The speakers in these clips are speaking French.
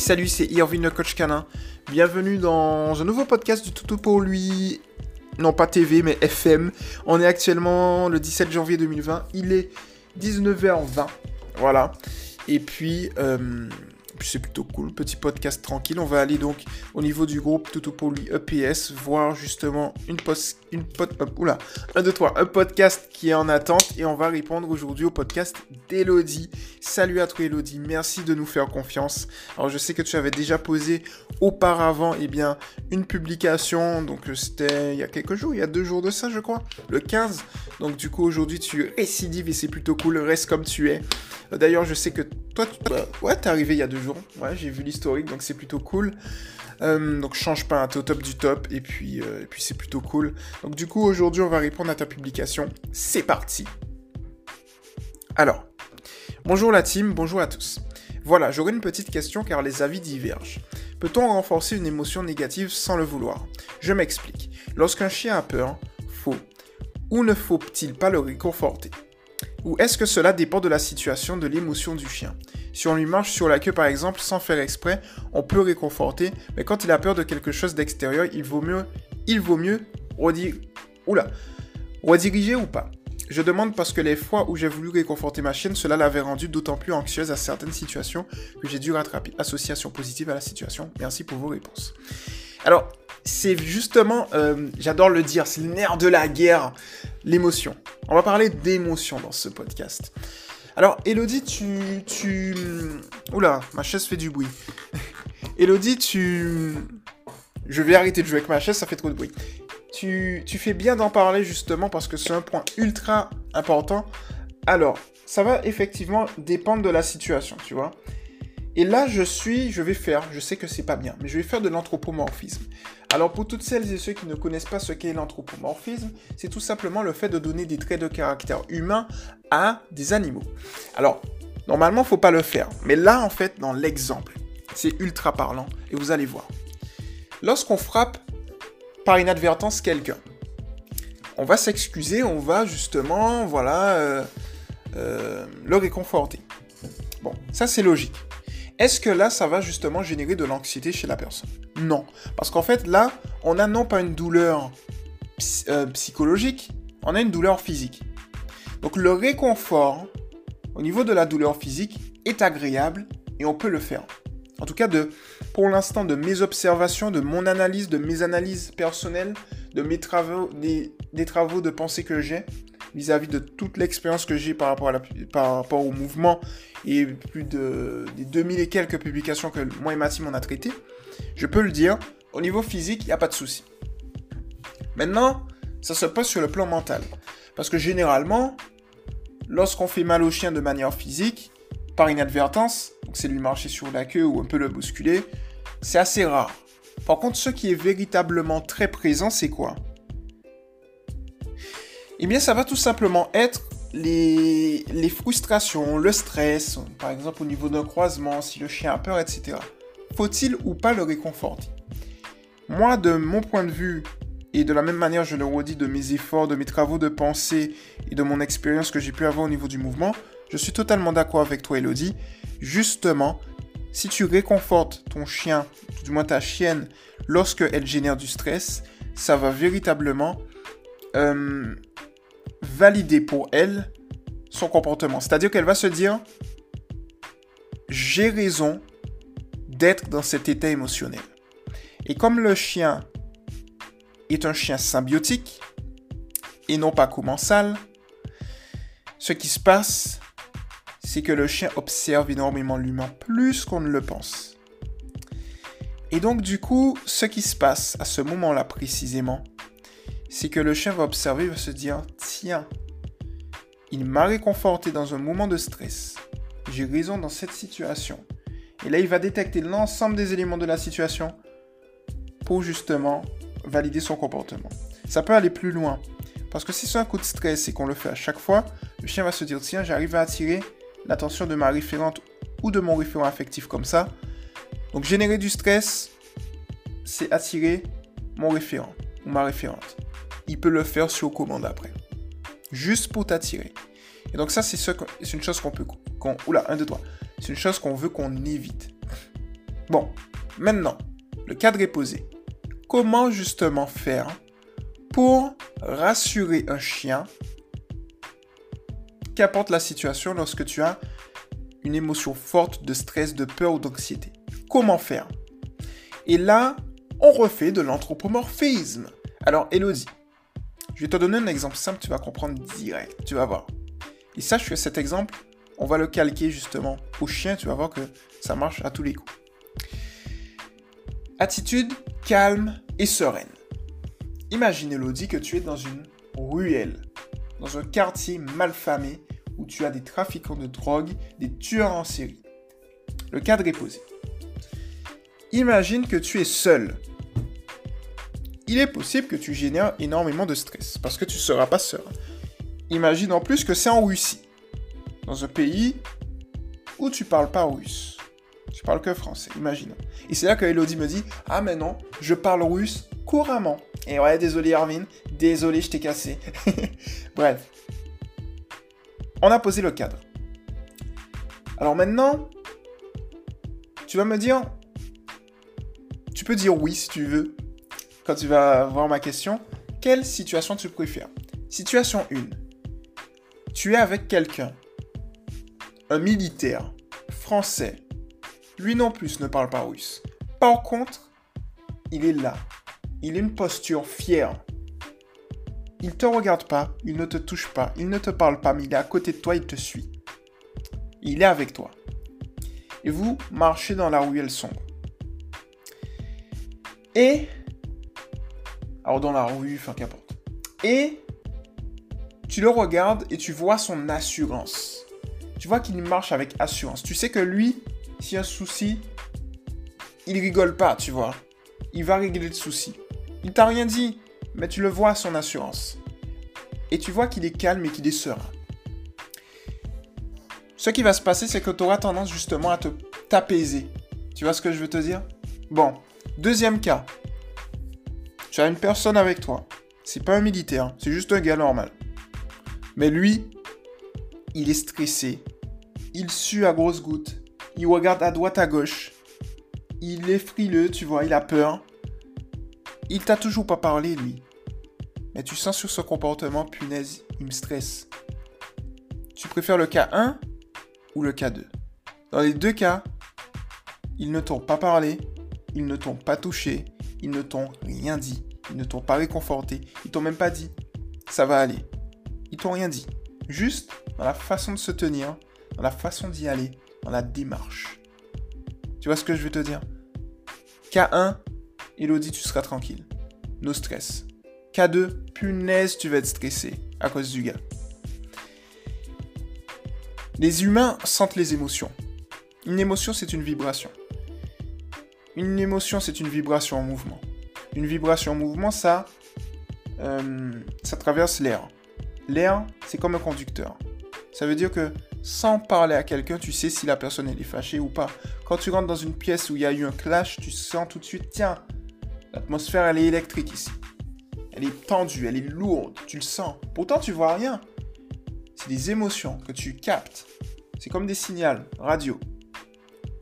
salut, c'est Irvine le coach canin. Bienvenue dans un nouveau podcast du Toutou pour lui. Non pas TV mais FM. On est actuellement le 17 janvier 2020. Il est 19h20. Voilà. Et puis, euh, c'est plutôt cool, petit podcast tranquille. On va aller donc au niveau du groupe Tutopoli EPS, voir justement une post, une pod, oula, un, deux, trois, un podcast qui est en attente et on va répondre aujourd'hui au podcast d'Elodie. Salut à toi Elodie, merci de nous faire confiance. Alors je sais que tu avais déjà posé auparavant, eh bien, une publication, donc c'était il y a quelques jours, il y a deux jours de ça je crois, le 15. Donc du coup aujourd'hui tu récidives et c'est plutôt cool, reste comme tu es. D'ailleurs je sais que toi, tu... ouais, t'es arrivé il y a deux jours J'ai vu l'historique, donc c'est plutôt cool. Euh, donc change pas, t'es au top du top, et puis, euh, et puis c'est plutôt cool. Donc du coup, aujourd'hui, on va répondre à ta publication. C'est parti Alors, bonjour la team, bonjour à tous. Voilà, j'aurais une petite question car les avis divergent. Peut-on renforcer une émotion négative sans le vouloir? Je m'explique. Lorsqu'un chien a peur, faut ou ne faut-il pas le réconforter? Ou est-ce que cela dépend de la situation, de l'émotion du chien? Si on lui marche sur la queue par exemple sans faire exprès, on peut réconforter, mais quand il a peur de quelque chose d'extérieur, il vaut mieux, il vaut mieux rediriger ou pas? Je demande parce que les fois où j'ai voulu réconforter ma chienne, cela l'avait rendue d'autant plus anxieuse à certaines situations que j'ai dû rattraper. Association positive à la situation. Merci pour vos réponses. Alors, c'est justement, euh, j'adore le dire, c'est le nerf de la guerre, l'émotion. On va parler d'émotion dans ce podcast. Alors, Elodie, tu, tu... Oula, ma chaise fait du bruit. Elodie, tu... Je vais arrêter de jouer avec ma chaise, ça fait trop de bruit. Tu, tu fais bien d'en parler justement parce que c'est un point ultra important. Alors, ça va effectivement dépendre de la situation, tu vois. Et là, je suis, je vais faire, je sais que c'est pas bien, mais je vais faire de l'anthropomorphisme. Alors, pour toutes celles et ceux qui ne connaissent pas ce qu'est l'anthropomorphisme, c'est tout simplement le fait de donner des traits de caractère humain à des animaux. Alors, normalement, faut pas le faire, mais là, en fait, dans l'exemple, c'est ultra parlant, et vous allez voir. Lorsqu'on frappe par inadvertance quelqu'un, on va s'excuser, on va justement, voilà, euh, euh, le réconforter. Bon, ça c'est logique. Est-ce que là, ça va justement générer de l'anxiété chez la personne? Non. Parce qu'en fait, là, on a non pas une douleur euh, psychologique, on a une douleur physique. Donc le réconfort au niveau de la douleur physique est agréable et on peut le faire. En tout cas, de, pour l'instant, de mes observations, de mon analyse, de mes analyses personnelles, de mes travaux, des, travaux de pensée que j'ai vis-à-vis de toute l'expérience que j'ai par rapport, par rapport au mouvement et plus de des 2000 et quelques publications que moi et ma team on a traitées, je peux le dire, au niveau physique, il n'y a pas de souci. Maintenant, ça se passe sur le plan mental. Parce que généralement, lorsqu'on fait mal au chien de manière physique, par inadvertance, donc c'est lui marcher sur la queue ou un peu le bousculer, c'est assez rare. Par contre, ce qui est véritablement très présent, c'est quoi? Eh bien, ça va tout simplement être les, frustrations, le stress, par exemple au niveau d'un croisement, si le chien a peur, etc. Faut-il ou pas le réconforter? Moi, de mon point de vue, et de la même manière, je le redis, de mes efforts, de mes travaux de pensée et de mon expérience que j'ai pu avoir au niveau du mouvement, je suis totalement d'accord avec toi, Elodie. Justement, si tu réconfortes ton chien, du moins ta chienne, lorsque elle génère du stress, ça va véritablement euh, valider pour elle son comportement. C'est-à-dire qu'elle va se dire, j'ai raison d'être dans cet état émotionnel. Et comme le chien est un chien symbiotique et non pas commensal, ce qui se passe, c'est que le chien observe énormément l'humain plus qu'on ne le pense. Et donc du coup, ce qui se passe à ce moment-là précisément, c'est que le chien va observer, va se dire, tiens, il m'a réconforté dans un moment de stress. J'ai raison dans cette situation. Et là, il va détecter l'ensemble des éléments de la situation pour justement valider son comportement. Ça peut aller plus loin. Parce que si c'est un coup de stress et qu'on le fait à chaque fois, le chien va se dire, tiens, j'arrive à attirer l'attention de ma référente ou de mon référent affectif comme ça. Donc générer du stress, c'est attirer mon référent ou ma référente il peut le faire sur commande après. Juste pour t'attirer. Et donc ça, c'est ce, une chose qu'on peut... Oula, un, deux, trois. C'est une chose qu'on veut qu'on évite. Bon, maintenant, le cadre est posé. Comment justement faire pour rassurer un chien qu'apporte la situation lorsque tu as une émotion forte de stress, de peur ou d'anxiété? Comment faire? Et là, on refait de l'anthropomorphisme. Alors, Elodie, je vais te donner un exemple simple, tu vas comprendre direct, tu vas voir. Et sache que cet exemple, on va le calquer justement au chien, tu vas voir que ça marche à tous les coups. Attitude calme et sereine. Imagine Elodie que tu es dans une ruelle, dans un quartier malfamé où tu as des trafiquants de drogue, des tueurs en série. Le cadre est posé. Imagine que tu es seul. Il est possible que tu génères énormément de stress parce que tu ne seras pas seul. Imagine en plus que c'est en Russie, dans un pays où tu parles pas russe. Tu parles que français, imagine. Et c'est là que Elodie me dit Ah, mais non, je parle russe couramment. Et ouais, désolé Arvin, désolé, je t'ai cassé. Bref. On a posé le cadre. Alors maintenant, tu vas me dire, tu peux dire oui si tu veux, tu vas voir ma question, quelle situation tu préfères? Situation 1. Tu es avec quelqu'un, un militaire, français, lui non plus ne parle pas russe. Par contre, il est là. Il a une posture fière. Il ne te regarde pas, il ne te touche pas, il ne te parle pas, mais il est à côté de toi, il te suit. Il est avec toi. Et vous marchez dans la ruelle sombre. Et... Dans la rue, enfin qu'importe. Et... Tu le regardes et tu vois son assurance. Tu vois qu'il marche avec assurance. Tu sais que lui, s'il y a un souci, il rigole pas, tu vois. Il va régler le souci. Il t'a rien dit, mais tu le vois son assurance. Et tu vois qu'il est calme et qu'il est serein. Ce qui va se passer, c'est que tu auras tendance justement à te t'apaiser. Tu vois ce que je veux te dire? Bon, deuxième cas. Une personne avec toi. C'est pas un militaire, c'est juste un gars normal. Mais lui, il est stressé. Il sue à grosses gouttes il regarde à droite, à gauche. Il est frileux, tu vois, il a peur. Il t'a toujours pas parlé, lui. Mais tu sens sur son comportement, punaise, il me stresse. Tu préfères le cas 1 ou le cas 2 Dans les deux cas, ils ne t'ont pas parlé, ils ne t'ont pas touché, ils ne t'ont rien dit, ils ne t'ont pas réconforté, ils t'ont même pas dit ça va aller. Ils t'ont rien dit. Juste dans la façon de se tenir, dans la façon d'y aller, dans la démarche. Tu vois ce que je veux te dire? K1, Elodie, tu seras tranquille. No stress. K2, punaise, tu vas être stressé à cause du gars. Les humains sentent les émotions. Une émotion, c'est une vibration. Une émotion, c'est une vibration en mouvement. Une vibration en mouvement, ça, euh, ça traverse l'air. L'air, c'est comme un conducteur. Ça veut dire que sans parler à quelqu'un, tu sais si la personne est fâchée ou pas. Quand tu rentres dans une pièce où il y a eu un clash, tu sens tout de suite, tiens, l'atmosphère elle est électrique ici. Elle est tendue, elle est lourde, tu le sens. Pourtant tu vois rien. C'est des émotions que tu captes. C'est comme des signaux radio.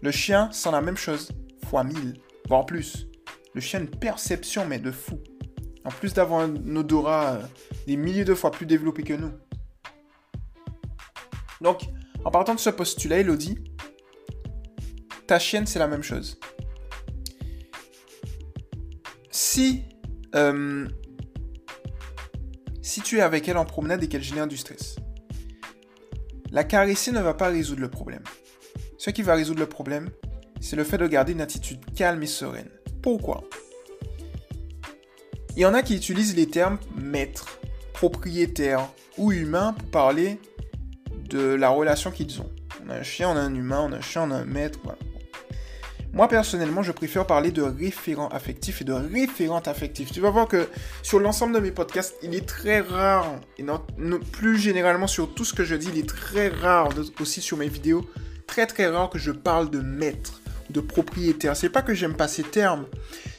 Le chien sent la même chose, fois mille, voire plus. Le chien perception, mais de fou. En plus d'avoir un odorat euh, des milliers de fois plus développé que nous. Donc, en partant de ce postulat, Elodie, ta chienne, c'est la même chose. Si, euh, si tu es avec elle en promenade et qu'elle génère du stress, la caresser ne va pas résoudre le problème. Ce qui va résoudre le problème, c'est le fait de garder une attitude calme et sereine. Il y en a qui utilisent les termes maître, propriétaire ou humain pour parler de la relation qu'ils ont. On a un chien, on a un humain, on a un chien, on a un maître. Moi personnellement, je préfère parler de référent affectif et de référente affective. Tu vas voir que sur l'ensemble de mes podcasts, il est très rare, et plus généralement sur tout ce que je dis, il est très rare, aussi sur mes vidéos, très très rare que je parle de maître, de propriétaire. C'est pas que j'aime pas ces termes,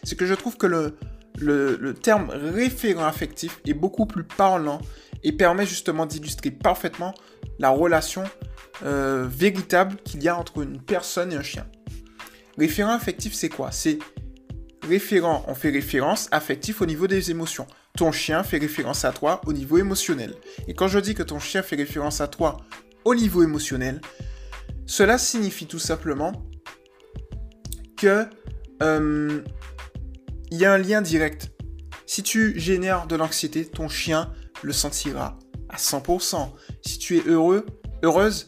c'est que je trouve que le, le, le terme référent affectif est beaucoup plus parlant et permet justement d'illustrer parfaitement la relation euh, véritable qu'il y a entre une personne et un chien. Référent affectif, c'est quoi? C'est référent, on fait référence affectif au niveau des émotions. Ton chien fait référence à toi au niveau émotionnel. Et quand je dis que ton chien fait référence à toi au niveau émotionnel, cela signifie tout simplement que euh, il y a un lien direct. Si tu génères de l'anxiété, ton chien le sentira à 100%. Si tu es heureux, heureuse,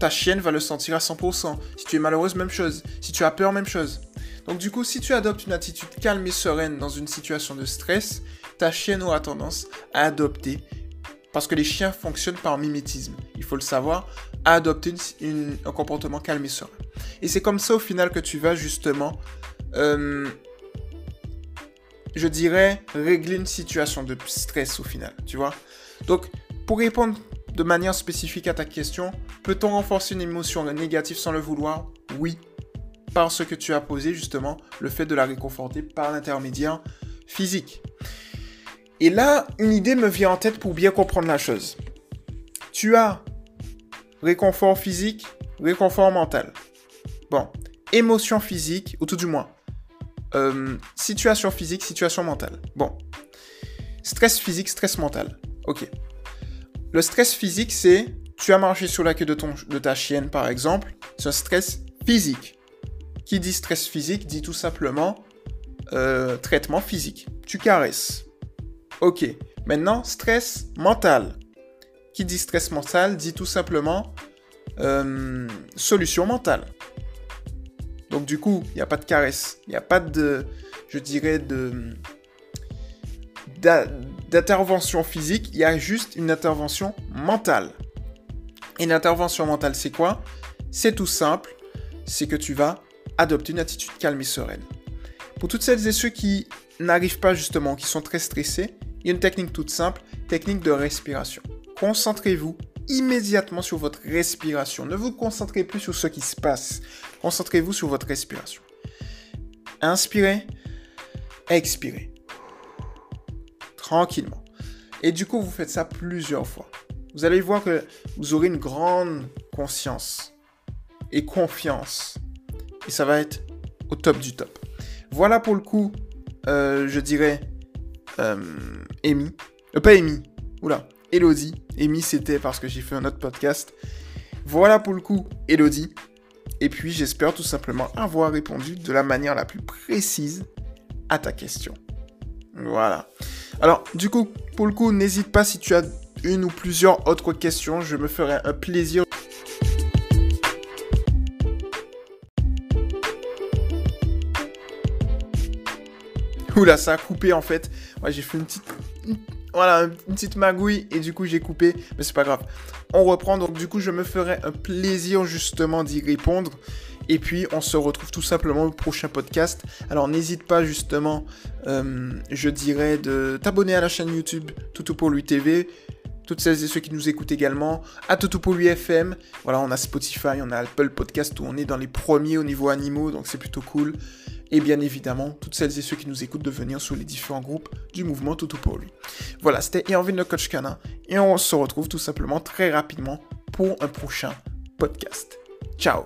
ta chienne va le sentir à 100%. Si tu es malheureuse, même chose. Si tu as peur, même chose. Donc du coup, si tu adoptes une attitude calme et sereine dans une situation de stress, ta chienne aura tendance à adopter, parce que les chiens fonctionnent par mimétisme, il faut le savoir, à adopter un comportement calme et serein. Et c'est comme ça au final que tu vas justement, euh, je dirais, régler une situation de stress au final, tu vois. Donc, pour répondre de manière spécifique à ta question, peut-on renforcer une émotion négative sans le vouloir? Oui, parce que tu as posé justement le fait de la réconforter par l'intermédiaire physique. Et là, une idée me vient en tête pour bien comprendre la chose. Tu as réconfort physique, réconfort mental. Bon, émotion physique, ou tout du moins, euh, situation physique, situation mentale. Bon, stress physique, stress mental. Ok. Le stress physique, c'est tu as marché sur la queue de, ta chienne, par exemple. C'est un stress physique. Qui dit stress physique dit tout simplement euh, traitement physique. Tu caresses. Ok. Maintenant, stress mental. Qui dit stress mental dit tout simplement euh, solution mentale. Donc du coup, il n'y a pas de caresse. Il n'y a pas de, je dirais, de d'intervention physique. Il y a juste une intervention mentale. Et l'intervention mentale, c'est quoi? C'est tout simple. C'est que tu vas adopter une attitude calme et sereine. Pour toutes celles et ceux qui n'arrivent pas justement, qui sont très stressés, il y a une technique toute simple, technique de respiration. Concentrez-vous immédiatement sur votre respiration. Ne vous concentrez plus sur ce qui se passe. Concentrez-vous sur votre respiration. Inspirez, expirez. Tranquillement. Et du coup, vous faites ça plusieurs fois. Vous allez voir que vous aurez une grande conscience et confiance et ça va être au top du top. Voilà pour le coup, euh, je dirais, euh. Euh, pas Amy, oula, Elodie. Amy, c'était parce que j'ai fait un autre podcast. Voilà pour le coup, Elodie. Et puis, j'espère tout simplement avoir répondu de la manière la plus précise à ta question. Voilà. Alors, du coup, pour le coup, n'hésite pas si tu as une ou plusieurs autres questions. Je me ferai un plaisir Oula, ça a coupé en fait. Moi, j'ai fait une petite. Voilà, une petite magouille et du coup j'ai coupé, mais c'est pas grave. On reprend, donc du coup je me ferai un plaisir justement d'y répondre. Et puis on se retrouve tout simplement au prochain podcast. Alors n'hésite pas justement, euh, je dirais, de t'abonner à la chaîne YouTube Toutou pour lui TV. Toutes celles et ceux qui nous écoutent également, à Toutou pour lui FM. Voilà, on a Spotify, on a Apple Podcast où on est dans les premiers au niveau animaux, donc c'est plutôt cool et bien évidemment toutes celles et ceux qui nous écoutent de venir sur les différents groupes du mouvement Toutou pour lui. Voilà, c'était Erwin le coach canin et on se retrouve tout simplement très rapidement pour un prochain podcast. Ciao